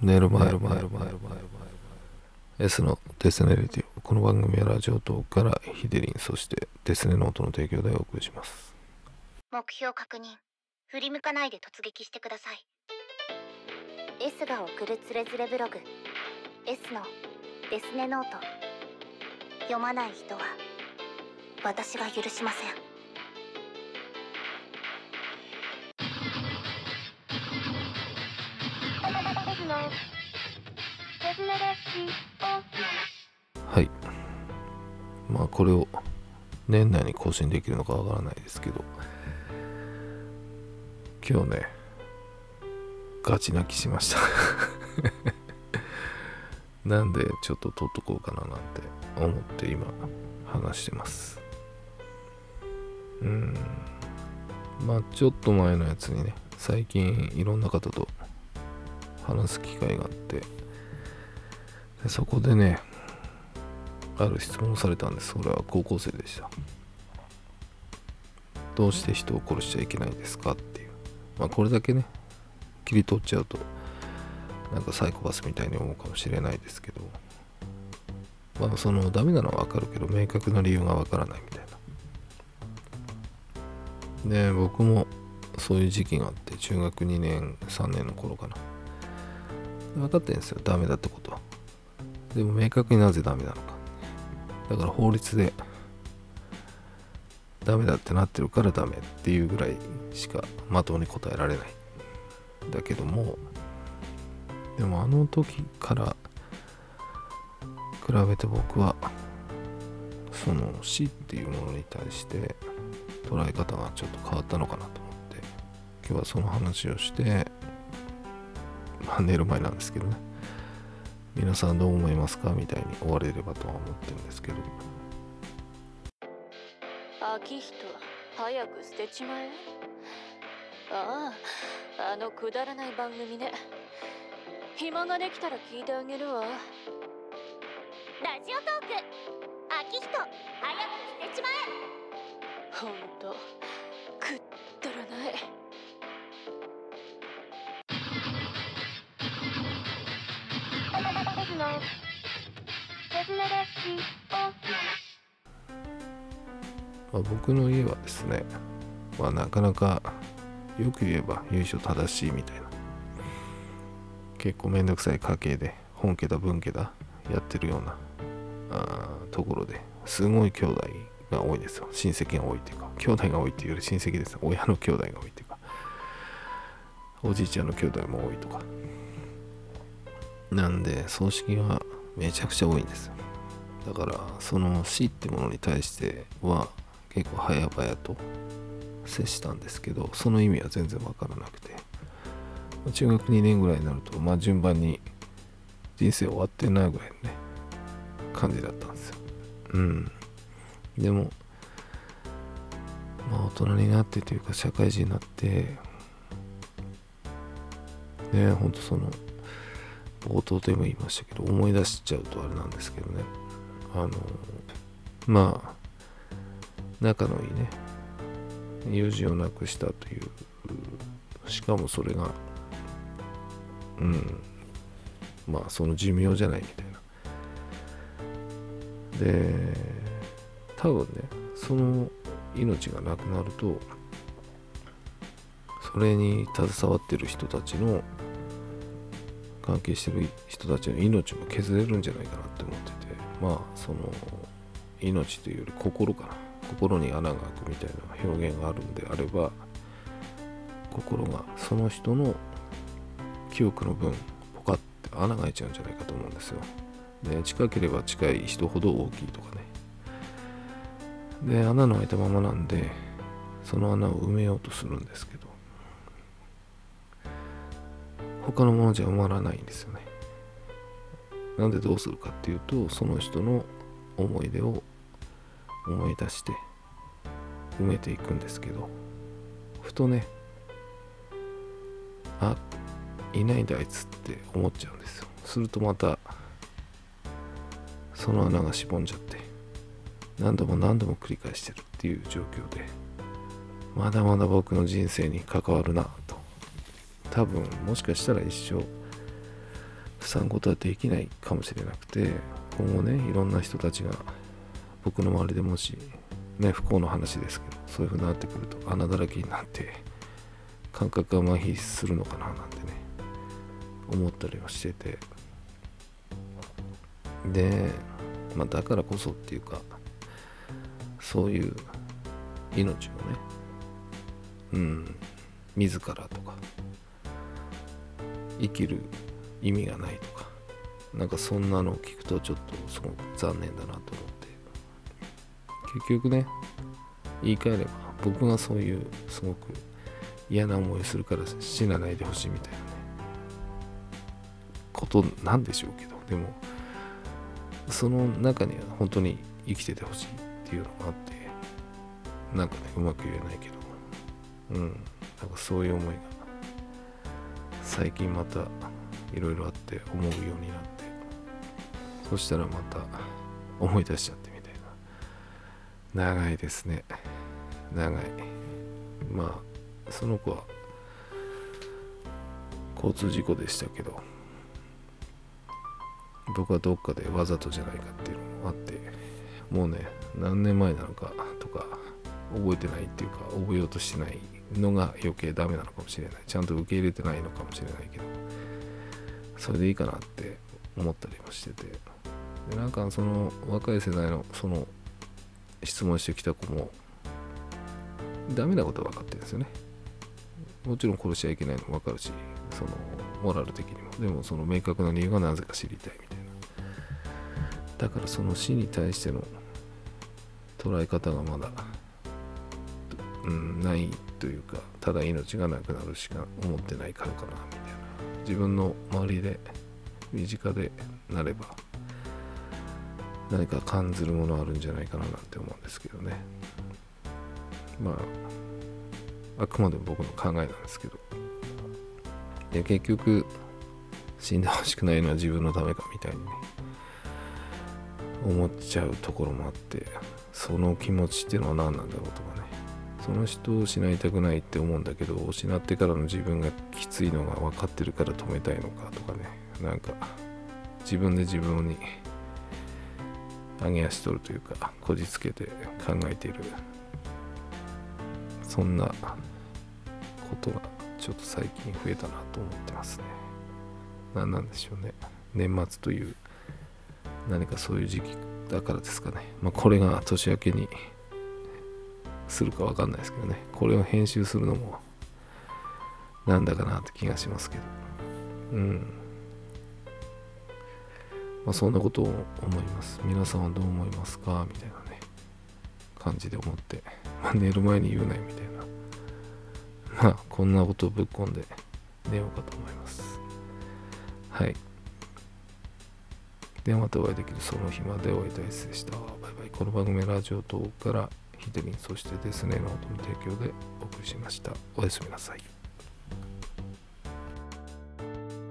寝る前、寝る前、寝る前、S のデスネ Radio。この番組は Radiotalk からヒデリン、そしてデスネノートの提供でお送りします。目標確認振り向かないで突撃してください S が送るつれづれブログ S のデスネノート読まない人は私が許しませんはい。まあこれを年内に更新できるのかわからないですけど、今日ね、ガチ泣きしました。なんでちょっと撮っとこうかななんて思って今話してます。うん。まあちょっと前のやつにね、最近いろんな方と話す機会があって、そこでね、ある質問をされたんです。それは高校生でした。どうして人を殺しちゃいけないですかっていう。まあこれだけね、切り取っちゃうと、なんかサイコパスみたいに思うかもしれないですけど、まあそのダメなのはわかるけど、明確な理由がわからないみたいな。で、僕もそういう時期があって、中学2年、3年の頃かな。分かってるんですよ、ダメだってことは。でも明確になぜダメなのか。だから法律でダメだってなってるからダメっていうぐらいしかまともに答えられない。だけども、でもあの時から比べて僕はその死っていうものに対して捉え方がちょっと変わったのかなと思って今日はその話をしてまあ寝る前なんですけどね皆さんどう思いますか？みたいに終われればとは思ってるんですけど。秋人早く捨てちまえ。あああのくだらない番組ね。暇ができたら聞いてあげるわ。ラジオトーク。秋人早く捨てちまえ。ほんとくっだらないまあ、僕の家はですね、まあ、なかなかよく言えば由緒正しいみたいな。結構めんどくさい家系で本家だ文家だやってるようなあところですごい兄弟が多いですよ。親戚が多いっていうか兄弟が多いっていうより親戚です。親の兄弟が多いっていうかおじいちゃんの兄弟も多いとか。なんで葬式がめちゃくちゃ多いんですよ。だからその死ってものに対しては結構早々と接したんですけどその意味は全然わからなくて。中学2年ぐらいになるとまあ順番に人生終わってないぐらいのね感じだったんですよ。うん。でもまあ大人になってというか社会人になってねほんとその冒頭でも言いましたけど思い出しちゃうとあれなんですけどね。あのまあ仲のいいね。友人を亡くしたという。しかもそれがうん。まあその寿命じゃないみたいな。で多分ねその命がなくなるとそれに携わってる人たちの関係してる人たちの命も削れるんじゃないかなって思ってて。まあその命というより心かな。心に穴が開くみたいな表現があるんであれば心がその人の記憶の分ポカって穴が開いちゃうんじゃないかと思うんですよ。で近ければ近い人ほど大きいとかね。で穴の開いたままなんでその穴を埋めようとするんですけど他のものじゃ埋まらないんですよね。なんでどうするかっていうとその人の思い出を思い出して埋めていくんですけどふとねあいないんだあいつって思っちゃうんですよ。するとまたその穴がしぼんじゃって何度も何度も繰り返してるっていう状況でまだまだ僕の人生に関わるな多分もしかしたら一生塞ぐことはできないかもしれなくて今後ねいろんな人たちが僕の周りでもしね不幸の話ですけどそういう風になってくると穴だらけになって感覚が麻痺するのかななんてね思ったりはしてて。で、まあ、だからこそっていうかそういう命をねうん自らと生きる意味がないとかなんかそんなのを聞くとちょっとすごく残念だなと思って。結局ね言い換えれば僕がそういうすごく嫌な思いするから死なないでほしいみたいなねことなんでしょうけどでもその中には本当に生きててほしいっていうのがあってなんかねうまく言えないけどうんなんかそういう思いが最近またいろいろあって思うようになってそしたらまた思い出しちゃってみたいな。長いですね。長い。まあその子は交通事故でしたけど僕はどっかでわざとじゃないかっていうのもあってもうね何年前なのかとか覚えてないっていうか覚えようとしてないのが余計ダメなのかもしれない。ちゃんと受け入れてないのかもしれないけどそれでいいかなって思ったりもしてて。でなんかその若い世代のその質問してきた子もダメなことは分かってるんですよね。もちろん殺しちゃいけないのも分かるしそのモラル的にも。でもその明確な理由がなぜか知りたいみたいな。だからその死に対しての捉え方がまだ、うん、ないというかただ命がなくなるしか思ってないからかなみたいな自分の周りで身近でなれば何か感じるものあるんじゃないかななんて思うんですけどね。まああくまでも僕の考えなんですけど。で結局死んでほしくないのは自分のためかみたいにね思っちゃうところもあってその気持ちっていうのは何なんだろうとかね。その人を失いたくないって思うんだけど失ってからの自分がきついのが分かってるから止めたいのかとかね。なんか自分で自分に上げ足取るというかこじつけて考えている。そんなことがちょっと最近増えたなと思ってますね。何なんでしょうね。年末という何かそういう時期だからですかね。まあこれが年明けにするか分かんないですけどね。これを編集するのもなんだかなって気がしますけど。うん。まあそんなことを思います。皆さんはどう思いますか？みたいなね。感じで思って、まあ、寝る前に言うなよみたいな。まあこんなことをぶっ込んで寝ようかと思います。はい。ではまたお会いできるその日までお相手は S でした。バイバイ。この番組 Radiotalk からヒデミンそしてデスネノートの提供でお送りしました。おやすみなさい。